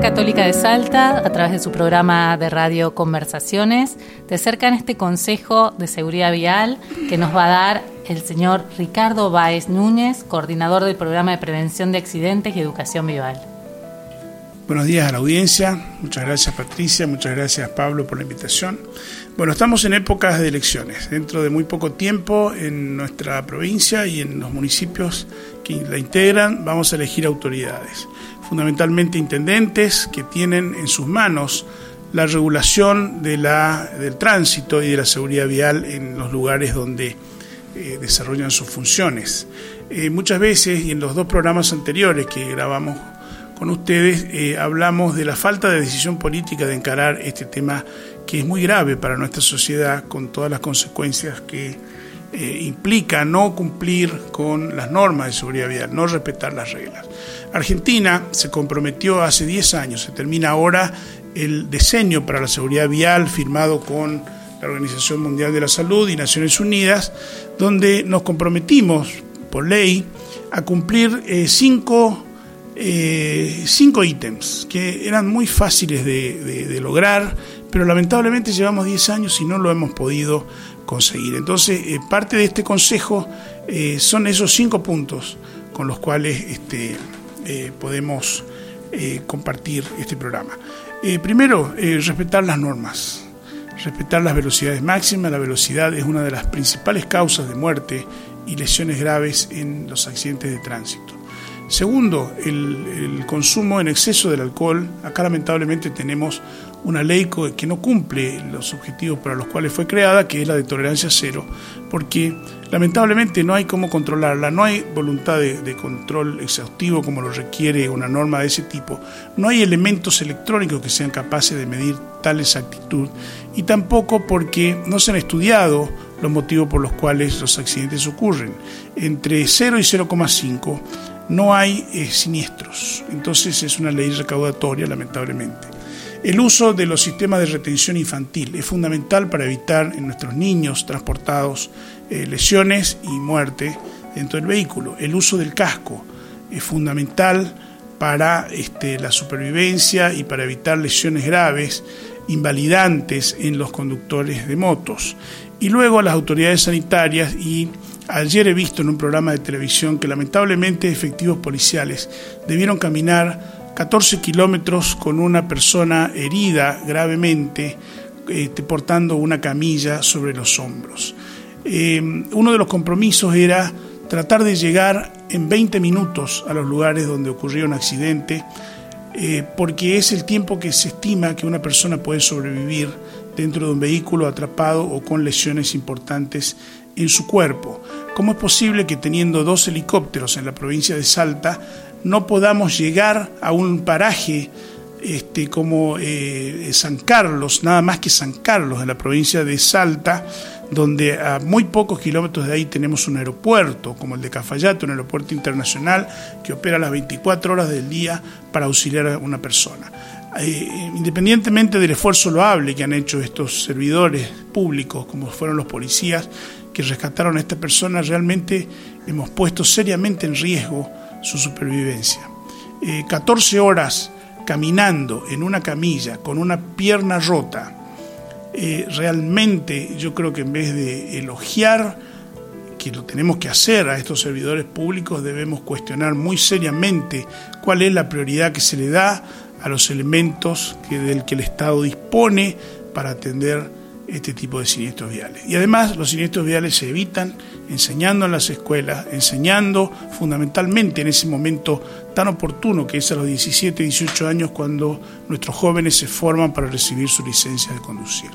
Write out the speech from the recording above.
Católica de Salta, a través de su programa de radio Conversaciones, te acercan este consejo de seguridad vial que nos va a dar el señor Ricardo Báez Núñez, coordinador del programa de prevención de accidentes y educación vial. Buenos días a la audiencia, muchas gracias Patricia, muchas gracias Pablo por la invitación. Bueno, estamos en épocas de elecciones. Dentro de muy poco tiempo en nuestra provincia y en los municipios que la integran vamos a elegir autoridades fundamentalmente intendentes, que tienen en sus manos la regulación de la, del tránsito y de la seguridad vial en los lugares donde eh, desarrollan sus funciones. Eh, muchas veces, y en los dos programas anteriores que grabamos con ustedes, eh, hablamos de la falta de decisión política de encarar este tema que es muy grave para nuestra sociedad con todas las consecuencias que eh, implica no cumplir con las normas de seguridad vial, no respetar las reglas. Argentina se comprometió hace 10 años, se termina ahora el diseño para la seguridad vial firmado con la Organización Mundial de la Salud y Naciones Unidas, donde nos comprometimos por ley a cumplir eh, cinco, eh, cinco, ítems que eran muy fáciles de, lograr, pero lamentablemente llevamos 10 años y no lo hemos podido conseguir. Entonces, eh, parte de este consejo eh, son esos cinco puntos con los cuales este, podemos compartir este programa. primero, respetar las normas, respetar las velocidades máximas. La velocidad es una de las principales causas de muerte y lesiones graves en los accidentes de tránsito. Segundo, el, consumo en exceso del alcohol. Acá lamentablemente tenemos una ley que no cumple los objetivos para los cuales fue creada, que es la de tolerancia cero, porque lamentablemente no hay cómo controlarla, no hay voluntad de, de, control exhaustivo como lo requiere una norma de ese tipo, no hay elementos electrónicos que sean capaces de medir tal exactitud y tampoco porque no se han estudiado los motivos por los cuales los accidentes ocurren. Entre 0 y 0,5 no hay eh, siniestros. Entonces es una ley recaudatoria, lamentablemente. El uso de los sistemas de retención infantil es fundamental para evitar en nuestros niños transportados eh, lesiones y muerte dentro del vehículo. El uso del casco es fundamental para este, la supervivencia y para evitar lesiones graves, invalidantes en los conductores de motos. Y luego las autoridades sanitarias y Ayer he visto en un programa de televisión que lamentablemente efectivos policiales debieron caminar 14 kilómetros con una persona herida gravemente, este, portando una camilla sobre los hombros. Eh, uno de los compromisos era tratar de llegar en 20 minutos a los lugares donde ocurrió un accidente, eh, porque es el tiempo que se estima que una persona puede sobrevivir dentro de un vehículo atrapado o con lesiones importantes en su cuerpo. ¿Cómo es posible que teniendo dos helicópteros en la provincia de Salta no podamos llegar a un paraje este, como eh, San Carlos, nada más que San Carlos, en la provincia de Salta, donde a muy pocos kilómetros de ahí tenemos un aeropuerto, como el de Cafayate, un aeropuerto internacional que opera las 24 horas del día para auxiliar a una persona. Eh, independientemente del esfuerzo loable que han hecho estos servidores públicos, como fueron los policías, que rescataron a esta persona, realmente hemos puesto seriamente en riesgo su supervivencia. 14 eh, horas caminando en una camilla con una pierna rota, eh, realmente yo creo que en vez de elogiar que lo tenemos que hacer a estos servidores públicos, debemos cuestionar muy seriamente cuál es la prioridad que se le da a los elementos del que el Estado dispone para atender este tipo de siniestros viales. Y además los siniestros viales se evitan enseñando en las escuelas, enseñando fundamentalmente en ese momento tan oportuno que es a los 17, 18 años cuando nuestros jóvenes se forman para recibir su licencia de conducir.